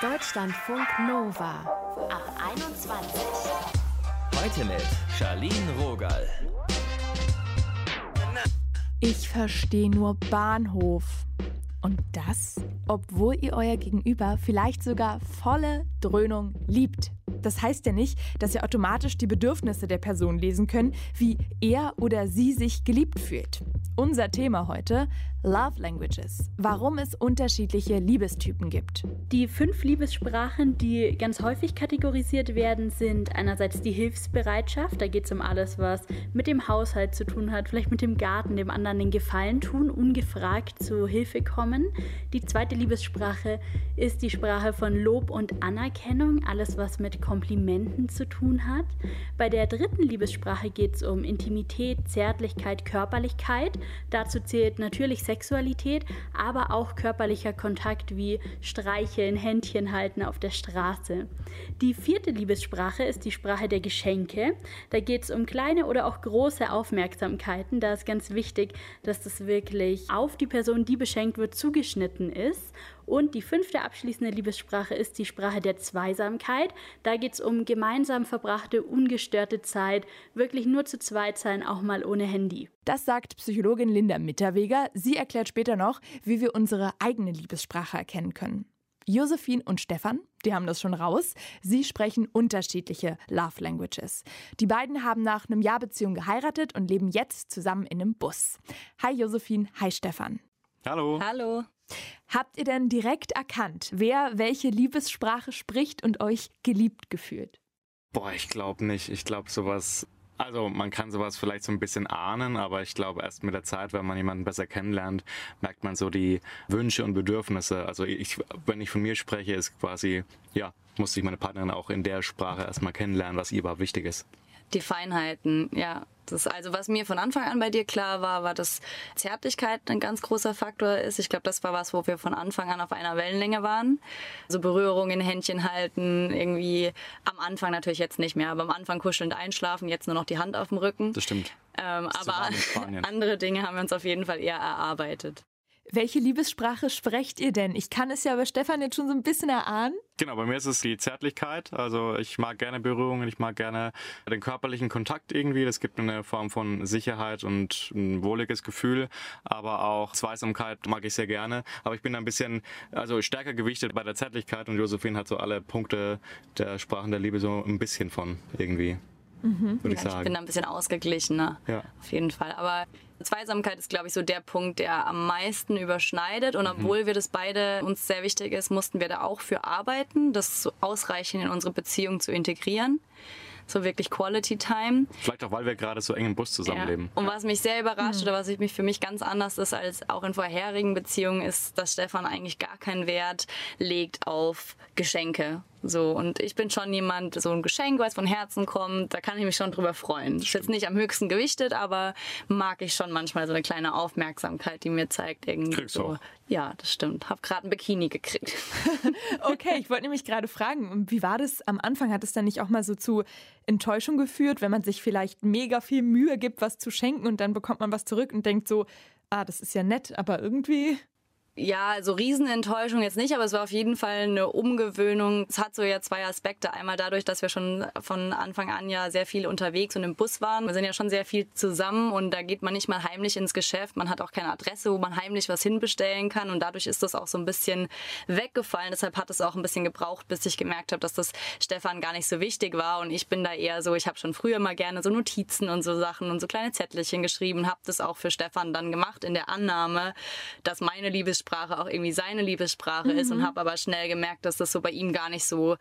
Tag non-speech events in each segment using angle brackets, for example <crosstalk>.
Deutschlandfunk Nova ab 21. Heute mit Charlene Rogal. Ich verstehe nur Bahnhof. Und das, obwohl ihr euer Gegenüber vielleicht sogar volle Dröhnung liebt. Das heißt ja nicht, dass ihr automatisch die Bedürfnisse der Person lesen könnt, wie er oder sie sich geliebt fühlt. Unser Thema heute, Love Languages. Warum es unterschiedliche Liebestypen gibt. Die fünf Liebessprachen, die ganz häufig kategorisiert werden, sind einerseits die Hilfsbereitschaft. Da geht es um alles, was mit dem Haushalt zu tun hat, vielleicht mit dem Garten, dem anderen den Gefallen tun, ungefragt zu Hilfe kommen. Die zweite Liebessprache ist die Sprache von Lob und Anerkennung, alles, was mit Komplimenten zu tun hat. Bei der dritten Liebessprache geht es um Intimität, Zärtlichkeit, Körperlichkeit. Dazu zählt natürlich Sexualität, aber auch körperlicher Kontakt wie Streicheln, Händchen halten auf der Straße. Die vierte Liebessprache ist die Sprache der Geschenke. Da geht es um kleine oder auch große Aufmerksamkeiten. Da ist ganz wichtig, dass das wirklich auf die Person, die beschenkt wird, zugeschnitten ist. Und die fünfte abschließende Liebessprache ist die Sprache der Zweisamkeit. Da geht es um gemeinsam verbrachte, ungestörte Zeit, wirklich nur zu zweit sein, auch mal ohne Handy. Das sagt Psychologin Linda Mitterweger. Sie erklärt später noch, wie wir unsere eigene Liebessprache erkennen können. Josephine und Stefan, die haben das schon raus. Sie sprechen unterschiedliche Love Languages. Die beiden haben nach einem Jahr Beziehung geheiratet und leben jetzt zusammen in einem Bus. Hi Josephine, hi Stefan. Hallo. Hallo. Habt ihr denn direkt erkannt, wer welche Liebessprache spricht und euch geliebt gefühlt? Boah, ich glaube nicht. Ich glaube sowas. Also man kann sowas vielleicht so ein bisschen ahnen, aber ich glaube erst mit der Zeit, wenn man jemanden besser kennenlernt, merkt man so die Wünsche und Bedürfnisse. Also ich, wenn ich von mir spreche, ist quasi, ja, musste ich meine Partnerin auch in der Sprache erstmal kennenlernen, was ihr überhaupt wichtig ist. Die Feinheiten, ja. Das also was mir von Anfang an bei dir klar war, war, dass Zärtlichkeit ein ganz großer Faktor ist. Ich glaube, das war was, wo wir von Anfang an auf einer Wellenlänge waren. So Berührungen, Händchen halten, irgendwie am Anfang natürlich jetzt nicht mehr, aber am Anfang kuschelnd einschlafen, jetzt nur noch die Hand auf dem Rücken. Das stimmt. Ähm, aber <laughs> andere Dinge haben wir uns auf jeden Fall eher erarbeitet. Welche Liebessprache sprecht ihr denn? Ich kann es ja bei Stefan jetzt schon so ein bisschen erahnen. Genau, bei mir ist es die Zärtlichkeit. Also ich mag gerne Berührungen, ich mag gerne den körperlichen Kontakt irgendwie. Das gibt eine Form von Sicherheit und ein wohliges Gefühl. Aber auch Zweisamkeit mag ich sehr gerne. Aber ich bin ein bisschen also stärker gewichtet bei der Zärtlichkeit und Josephine hat so alle Punkte der Sprachen der Liebe so ein bisschen von irgendwie. Mhm. Würde ich ja, sagen. Ich bin da ein bisschen ausgeglichener. Ja. Auf jeden Fall. Aber Zweisamkeit ist, glaube ich, so der Punkt, der am meisten überschneidet. Und obwohl mhm. wir das beide uns sehr wichtig ist, mussten wir da auch für arbeiten, das so ausreichend in unsere Beziehung zu integrieren so wirklich Quality Time. Vielleicht auch, weil wir gerade so eng im Bus zusammenleben. Ja. Und was mich sehr überrascht mhm. oder was mich für mich ganz anders ist als auch in vorherigen Beziehungen, ist, dass Stefan eigentlich gar keinen Wert legt auf Geschenke. So, und ich bin schon jemand, so ein Geschenk, was von Herzen kommt, da kann ich mich schon drüber freuen. Ist jetzt nicht am höchsten gewichtet, aber mag ich schon manchmal so eine kleine Aufmerksamkeit, die mir zeigt, irgendwie Kriegst so. Auch. Ja, das stimmt. Hab gerade ein Bikini gekriegt. <laughs> okay, ich wollte nämlich gerade fragen, wie war das am Anfang? Hat es dann nicht auch mal so zu Enttäuschung geführt, wenn man sich vielleicht mega viel Mühe gibt, was zu schenken und dann bekommt man was zurück und denkt so, ah, das ist ja nett, aber irgendwie ja, so Riesenenttäuschung jetzt nicht, aber es war auf jeden Fall eine Umgewöhnung. Es hat so ja zwei Aspekte. Einmal dadurch, dass wir schon von Anfang an ja sehr viel unterwegs und im Bus waren. Wir sind ja schon sehr viel zusammen und da geht man nicht mal heimlich ins Geschäft. Man hat auch keine Adresse, wo man heimlich was hinbestellen kann und dadurch ist das auch so ein bisschen weggefallen. Deshalb hat es auch ein bisschen gebraucht, bis ich gemerkt habe, dass das Stefan gar nicht so wichtig war und ich bin da eher so, ich habe schon früher mal gerne so Notizen und so Sachen und so kleine Zettelchen geschrieben, habe das auch für Stefan dann gemacht in der Annahme, dass meine Liebessprache Liebessprache auch irgendwie seine Liebessprache mhm. ist und mhm. habe aber schnell gemerkt, dass das so bei ihm gar nicht so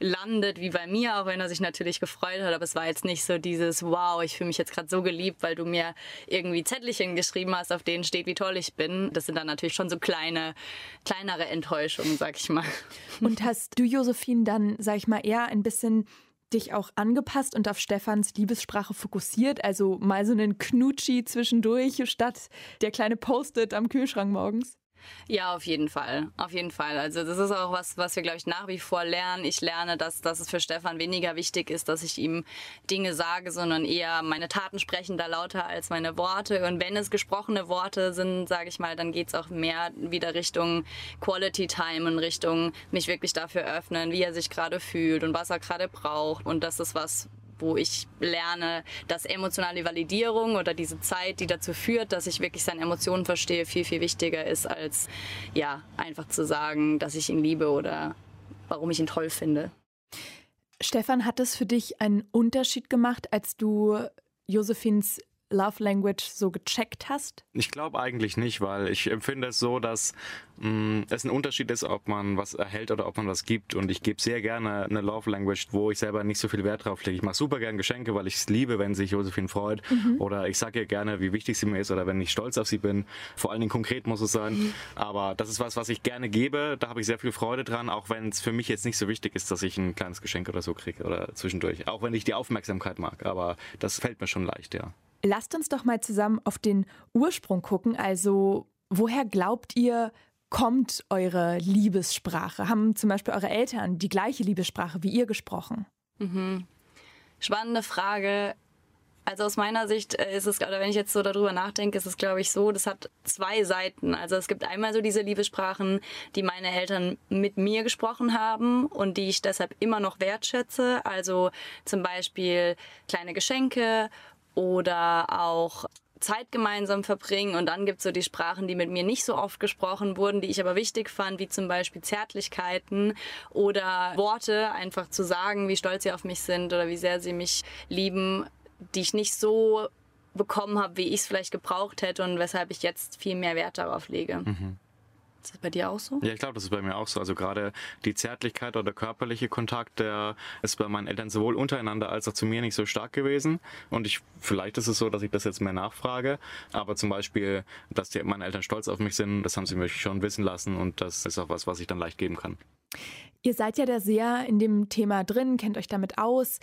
landet wie bei mir, auch wenn er sich natürlich gefreut hat. Aber es war jetzt nicht so dieses, wow, ich fühle mich jetzt gerade so geliebt, weil du mir irgendwie Zettelchen geschrieben hast, auf denen steht, wie toll ich bin. Das sind dann natürlich schon so kleine, kleinere Enttäuschungen, sag ich mal. Und hast du, Josephine, dann, sag ich mal, eher ein bisschen dich auch angepasst und auf Stefans Liebessprache fokussiert? Also mal so einen Knutschi zwischendurch statt der kleine Post-it am Kühlschrank morgens? Ja, auf jeden Fall. Auf jeden Fall. Also das ist auch was, was wir, glaube ich, nach wie vor lernen. Ich lerne, dass, dass es für Stefan weniger wichtig ist, dass ich ihm Dinge sage, sondern eher meine Taten sprechen da lauter als meine Worte. Und wenn es gesprochene Worte sind, sage ich mal, dann geht es auch mehr wieder Richtung Quality Time und Richtung mich wirklich dafür öffnen, wie er sich gerade fühlt und was er gerade braucht. Und das ist was, wo ich lerne, dass emotionale Validierung oder diese Zeit, die dazu führt, dass ich wirklich seine Emotionen verstehe, viel, viel wichtiger ist, als ja, einfach zu sagen, dass ich ihn liebe oder warum ich ihn toll finde. Stefan, hat es für dich einen Unterschied gemacht, als du Josephins Love Language so gecheckt hast? Ich glaube eigentlich nicht, weil ich empfinde es so, dass mh, mm, es ein Unterschied ist, ob man was erhält oder ob man was gibt. Und ich gebe sehr gerne eine Love Language, wo ich selber nicht so viel Wert drauf lege. Ich mache super gerne Geschenke, weil ich es liebe, wenn sich Josephine freut. Mhm. Oder ich sage ihr gerne, wie wichtig sie mir ist oder wenn ich stolz auf sie bin. Vor allen Dingen konkret muss es sein. Mhm. Aber das ist was, was ich gerne gebe. Da habe ich sehr viel Freude dran, auch wenn es für mich jetzt nicht so wichtig ist, dass ich ein kleines Geschenk oder so kriege oder zwischendurch. Auch wenn ich die Aufmerksamkeit mag. Aber das fällt mir schon leicht, ja. Lasst uns doch mal zusammen auf den Ursprung gucken. Also, woher glaubt ihr, kommt eure Liebessprache? Haben zum Beispiel eure Eltern die gleiche Liebessprache wie ihr gesprochen? Mhm. Spannende Frage. Also aus meiner Sicht äh, ist es, oder wenn ich jetzt so darüber nachdenke, ist es, glaube ich, so, das hat zwei Seiten. Also es gibt einmal so diese Liebessprachen, die meine Eltern mit mir gesprochen haben und die ich deshalb immer noch wertschätze. Also zum Beispiel kleine Geschenke oder auch Zeit gemeinsam verbringen. Und dann gibt es so die Sprachen, die mit mir nicht so oft gesprochen wurden, die ich aber wichtig fand, wie zum Beispiel Zärtlichkeiten oder Worte einfach zu sagen, wie stolz sie auf mich sind oder wie sehr sie mich lieben, die ich nicht so bekommen habe, wie ich es vielleicht gebraucht hätte und weshalb ich jetzt viel mehr Wert darauf lege. Mhm. Ist das bei dir auch so? Ja, ich glaube, das ist bei mir auch so. Also gerade die Zärtlichkeit oder körperliche Kontakt, der ist bei meinen Eltern sowohl untereinander als auch zu mir nicht so stark gewesen. Und ich, vielleicht ist es so, dass ich das jetzt mehr nachfrage. Aber zum Beispiel, dass die, meine Eltern stolz auf mich sind, das haben sie mich schon wissen lassen. Und das ist auch was, was ich dann leicht geben kann. Ihr seid ja da sehr in dem Thema drin, kennt euch damit aus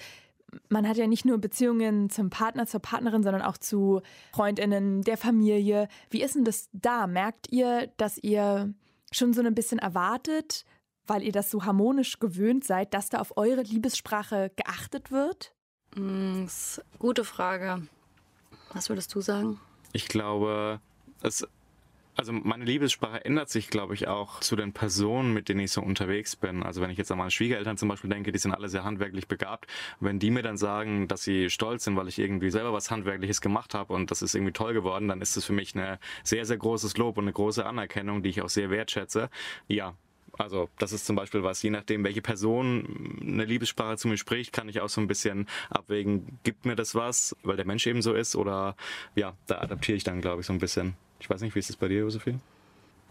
man hat ja nicht nur Beziehungen zum Partner, zur Partnerin, sondern auch zu Freundinnen, der Familie. Wie ist denn das da? Merkt ihr, dass ihr schon so ein bisschen erwartet, weil ihr das so harmonisch gewöhnt seid, dass da auf eure Liebessprache geachtet wird? Mm, gute Frage. Was würdest du sagen? Ich glaube, es also meine Liebessprache ändert sich, glaube ich, auch zu den Personen, mit denen ich so unterwegs bin. Also wenn ich jetzt an meine Schwiegereltern zum Beispiel denke, die sind alle sehr handwerklich begabt. Wenn die mir dann sagen, dass sie stolz sind, weil ich irgendwie selber was Handwerkliches gemacht habe und das ist irgendwie toll geworden, dann ist das für mich ein sehr, sehr großes Lob und eine große Anerkennung, die ich auch sehr wertschätze. Ja, also das ist zum Beispiel was, je nachdem, welche Person eine Liebessprache zu mir spricht, kann ich auch so ein bisschen abwägen, gibt mir das was, weil der Mensch eben so ist oder ja, da adaptiere ich dann, glaube ich, so ein bisschen. Ich weiß nicht, wie ist es bei dir, Josephine?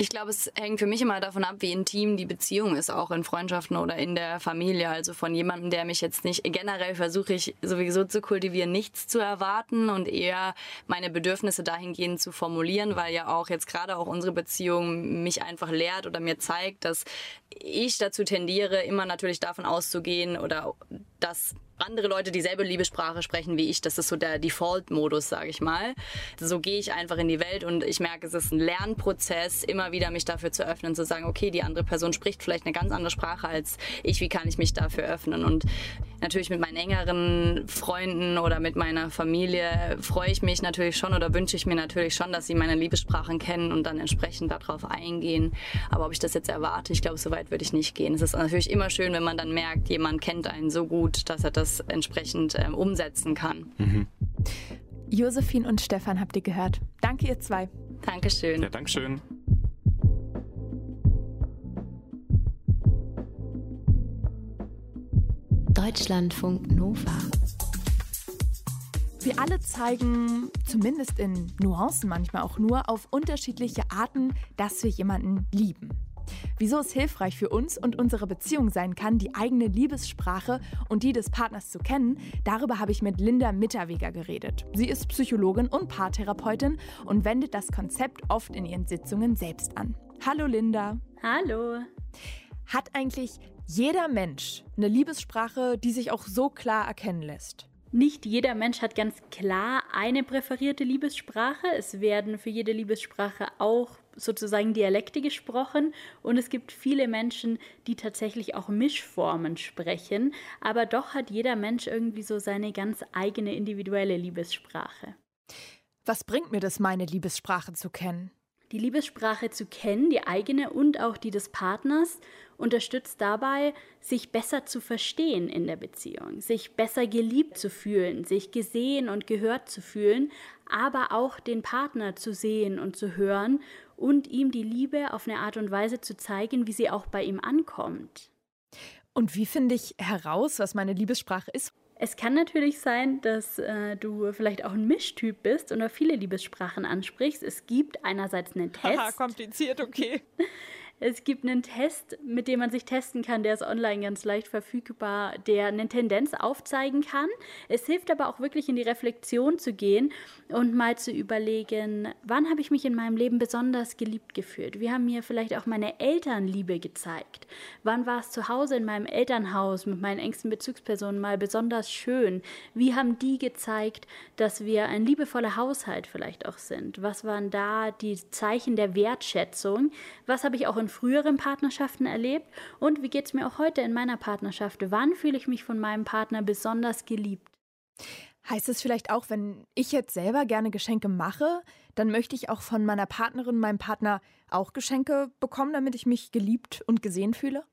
Ich glaube, es hängt für mich immer davon ab, wie intim die Beziehung ist, auch in Freundschaften oder in der Familie. Also von jemandem, der mich jetzt nicht, generell versuche ich sowieso zu kultivieren, nichts zu erwarten und eher meine Bedürfnisse dahingehend zu formulieren, weil ja auch jetzt gerade auch unsere Beziehung mich einfach lehrt oder mir zeigt, dass ich dazu tendiere, immer natürlich davon auszugehen oder dass andere Leute dieselbe Liebessprache sprechen wie ich. Das ist so der Default-Modus, sage ich mal. So gehe ich einfach in die Welt und ich merke, es ist ein Lernprozess, immer wieder mich dafür zu öffnen, zu sagen, okay, die andere Person spricht vielleicht eine ganz andere Sprache als ich. Wie kann ich mich dafür öffnen? Und natürlich mit meinen engeren Freunden oder mit meiner Familie freue ich mich natürlich schon oder wünsche ich mir natürlich schon, dass sie meine Liebessprachen kennen und dann entsprechend darauf eingehen. Aber ob ich das jetzt erwarte, ich glaube, so weit würde ich nicht gehen. Es ist natürlich immer schön, wenn man dann merkt, jemand kennt einen so gut, dass er das entsprechend ähm, umsetzen kann. Mhm. Josephine und Stefan habt ihr gehört. Danke, ihr zwei. Dankeschön. Ja, Dankeschön. Deutschlandfunk Nova. Wir alle zeigen, zumindest in Nuancen manchmal auch nur, auf unterschiedliche Arten, dass wir jemanden lieben. Wieso es hilfreich für uns und unsere Beziehung sein kann, die eigene Liebessprache und die des Partners zu kennen, darüber habe ich mit Linda Mitterweger geredet. Sie ist Psychologin und Paartherapeutin und wendet das Konzept oft in ihren Sitzungen selbst an. Hallo Linda. Hallo. Hat eigentlich jeder Mensch eine Liebessprache, die sich auch so klar erkennen lässt? Nicht jeder Mensch hat ganz klar eine präferierte Liebessprache. Es werden für jede Liebessprache auch sozusagen Dialekte gesprochen und es gibt viele Menschen, die tatsächlich auch Mischformen sprechen, aber doch hat jeder Mensch irgendwie so seine ganz eigene individuelle Liebessprache. Was bringt mir das, meine Liebessprache zu kennen? Die Liebessprache zu kennen, die eigene und auch die des Partners, unterstützt dabei, sich besser zu verstehen in der Beziehung, sich besser geliebt zu fühlen, sich gesehen und gehört zu fühlen, aber auch den Partner zu sehen und zu hören und ihm die Liebe auf eine Art und Weise zu zeigen, wie sie auch bei ihm ankommt. Und wie finde ich heraus, was meine Liebessprache ist? Es kann natürlich sein, dass äh, du vielleicht auch ein Mischtyp bist und auf viele Liebessprachen ansprichst. Es gibt einerseits einen Test. Haha, kompliziert, okay. <laughs> Es gibt einen Test, mit dem man sich testen kann, der ist online ganz leicht verfügbar, der eine Tendenz aufzeigen kann. Es hilft aber auch wirklich in die Reflexion zu gehen und mal zu überlegen, wann habe ich mich in meinem Leben besonders geliebt gefühlt? Wie haben mir vielleicht auch meine Eltern Liebe gezeigt? Wann war es zu Hause in meinem Elternhaus mit meinen engsten Bezugspersonen mal besonders schön? Wie haben die gezeigt, dass wir ein liebevoller Haushalt vielleicht auch sind? Was waren da die Zeichen der Wertschätzung? Was habe ich auch in früheren Partnerschaften erlebt und wie geht es mir auch heute in meiner Partnerschaft? Wann fühle ich mich von meinem Partner besonders geliebt? Heißt es vielleicht auch, wenn ich jetzt selber gerne Geschenke mache, dann möchte ich auch von meiner Partnerin, meinem Partner auch Geschenke bekommen, damit ich mich geliebt und gesehen fühle?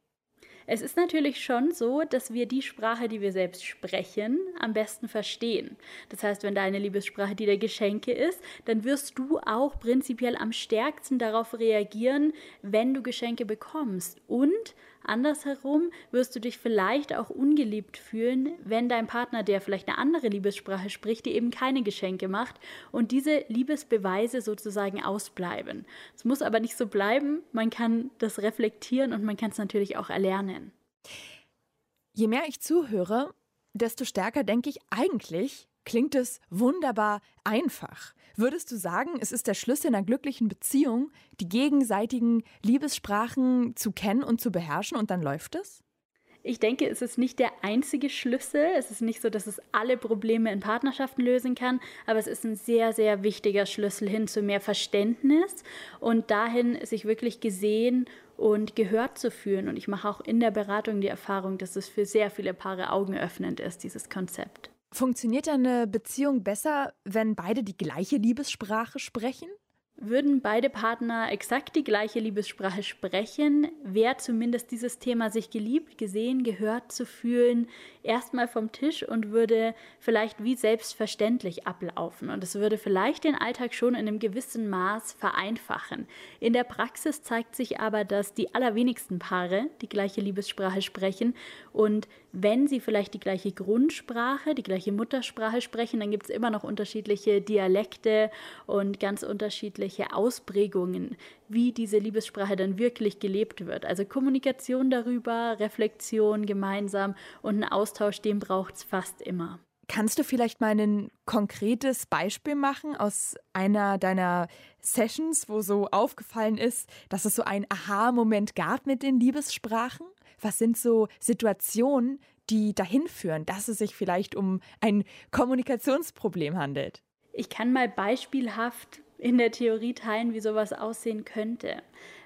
Es ist natürlich schon so, dass wir die Sprache, die wir selbst sprechen, am besten verstehen. Das heißt, wenn deine Liebessprache die der Geschenke ist, dann wirst du auch prinzipiell am stärksten darauf reagieren, wenn du Geschenke bekommst. Und Andersherum wirst du dich vielleicht auch ungeliebt fühlen, wenn dein Partner, der vielleicht eine andere Liebessprache spricht, dir eben keine Geschenke macht und diese Liebesbeweise sozusagen ausbleiben. Es muss aber nicht so bleiben, man kann das reflektieren und man kann es natürlich auch erlernen. Je mehr ich zuhöre, desto stärker denke ich eigentlich, klingt es wunderbar einfach. Würdest du sagen, es ist der Schlüssel einer glücklichen Beziehung, die gegenseitigen Liebessprachen zu kennen und zu beherrschen und dann läuft es? Ich denke, es ist nicht der einzige Schlüssel. Es ist nicht so, dass es alle Probleme in Partnerschaften lösen kann, aber es ist ein sehr, sehr wichtiger Schlüssel hin zu mehr Verständnis und dahin, sich wirklich gesehen und gehört zu fühlen. Und ich mache auch in der Beratung die Erfahrung, dass es für sehr viele Paare augenöffnend ist, dieses Konzept. Funktioniert eine Beziehung besser, wenn beide die gleiche Liebessprache sprechen? Würden beide Partner exakt die gleiche Liebessprache sprechen, wäre zumindest dieses Thema sich geliebt, gesehen, gehört zu fühlen, erstmal vom Tisch und würde vielleicht wie selbstverständlich ablaufen. Und es würde vielleicht den Alltag schon in einem gewissen Maß vereinfachen. In der Praxis zeigt sich aber, dass die allerwenigsten Paare die gleiche Liebessprache sprechen. Und wenn sie vielleicht die gleiche Grundsprache, die gleiche Muttersprache sprechen, dann gibt es immer noch unterschiedliche Dialekte und ganz unterschiedliche Ausprägungen, wie diese Liebessprache dann wirklich gelebt wird. Also Kommunikation darüber, Reflexion gemeinsam und ein Austausch, den braucht es fast immer. Kannst du vielleicht mal ein konkretes Beispiel machen aus einer deiner Sessions, wo so aufgefallen ist, dass es so ein Aha-Moment gab mit den Liebessprachen? Was sind so Situationen, die dahin führen, dass es sich vielleicht um ein Kommunikationsproblem handelt? Ich kann mal beispielhaft in der Theorie teilen, wie sowas aussehen könnte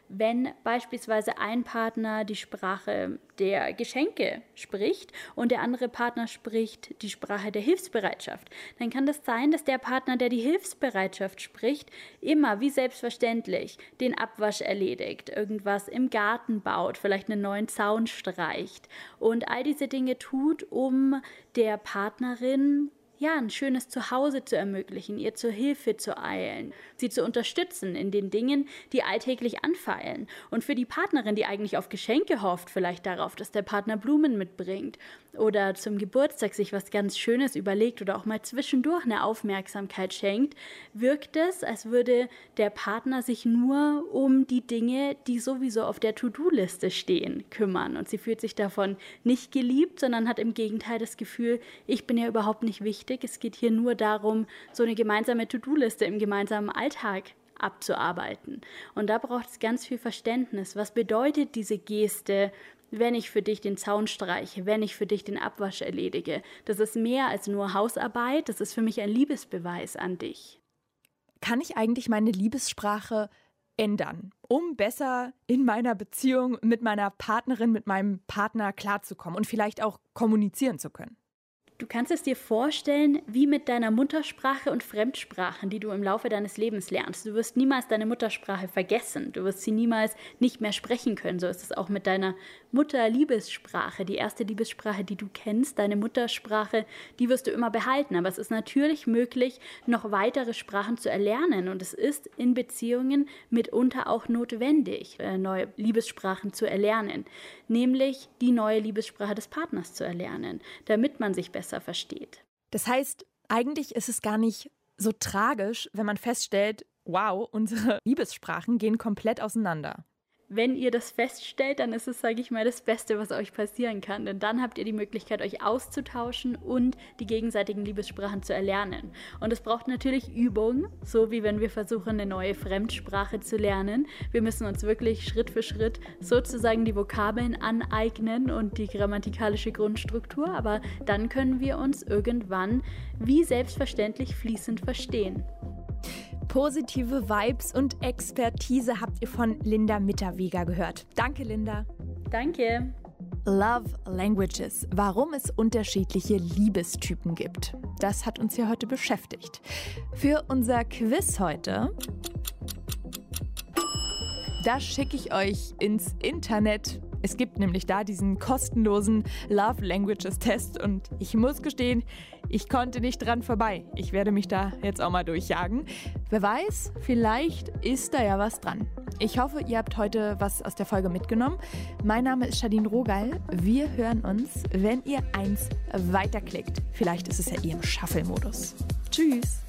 wenn beispielsweise ein Partner die Sprache der Geschenke spricht und der andere Partner spricht die Sprache der Hilfsbereitschaft, dann kann das sein, dass der Partner, der die Hilfsbereitschaft spricht, immer wie selbstverständlich den Abwasch erledigt, irgendwas im Garten baut, vielleicht einen neuen Zaun streicht und all diese Dinge tut, um der Partnerin ja, ein schönes Zuhause zu ermöglichen, ihr zur Hilfe zu eilen, sie zu unterstützen in den Dingen, die alltäglich anfallen. Und für die Partnerin, die eigentlich auf Geschenke hofft, vielleicht darauf, dass der Partner Blumen mitbringt oder zum Geburtstag sich was ganz Schönes überlegt oder auch mal zwischendurch eine Aufmerksamkeit schenkt, wirkt es, als würde der Partner sich nur um die Dinge, die sowieso auf der To-Do-Liste stehen, kümmern. Und sie fühlt sich davon nicht geliebt, sondern hat im Gegenteil das Gefühl, ich bin ja überhaupt nicht wichtig. Es geht hier nur darum, so eine gemeinsame To-Do-Liste im gemeinsamen Alltag abzuarbeiten. Und da braucht es ganz viel Verständnis. Was bedeutet diese Geste wenn ich für dich den Zaun streiche, wenn ich für dich den Abwasch erledige. Das ist mehr als nur Hausarbeit, das ist für mich ein Liebesbeweis an dich. Kann ich eigentlich meine Liebessprache ändern, um besser in meiner Beziehung mit meiner Partnerin, mit meinem Partner klarzukommen und vielleicht auch kommunizieren zu können? Du kannst es dir vorstellen, wie mit deiner Muttersprache und Fremdsprachen, die du im Laufe deines Lebens lernst. Du wirst niemals deine Muttersprache vergessen. Du wirst sie niemals nicht mehr sprechen können. So ist es auch mit deiner Mutterliebessprache, die erste Liebessprache, die du kennst, deine Muttersprache, die wirst du immer behalten. Aber es ist natürlich möglich, noch weitere Sprachen zu erlernen. Und es ist in Beziehungen mitunter auch notwendig, äh, neue Liebessprachen zu erlernen. Nämlich die neue Liebessprache des Partners zu erlernen, damit man sich besser besser versteht. Das heißt, eigentlich ist es gar nicht so tragisch, wenn man feststellt, wow, unsere Liebessprachen gehen komplett auseinander wenn ihr das feststellt, dann ist es, sage ich mal, das Beste, was euch passieren kann. Denn dann habt ihr die Möglichkeit, euch auszutauschen und die gegenseitigen Liebessprachen zu erlernen. Und es braucht natürlich Übung, so wie wenn wir versuchen, eine neue Fremdsprache zu lernen. Wir müssen uns wirklich Schritt für Schritt sozusagen die Vokabeln aneignen und die grammatikalische Grundstruktur. Aber dann können wir uns irgendwann wie selbstverständlich fließend verstehen. Positive Vibes und Expertise habt ihr von Linda Mitterweger gehört. Danke, Linda. Danke. Love Languages. Warum es unterschiedliche Liebestypen gibt. Das hat uns hier heute beschäftigt. Für unser Quiz heute da schicke ich euch ins Internet. Es gibt nämlich da diesen kostenlosen Love Languages Test und ich muss gestehen, ich konnte nicht dran vorbei. Ich werde mich da jetzt auch mal durchjagen. Wer weiß, vielleicht ist da ja was dran. Ich hoffe, ihr habt heute was aus der Folge mitgenommen. Mein Name ist Shadine Rogal. Wir hören uns, wenn ihr eins weiterklickt. Vielleicht ist es ja ihr im Shuffle-Modus. Tschüss!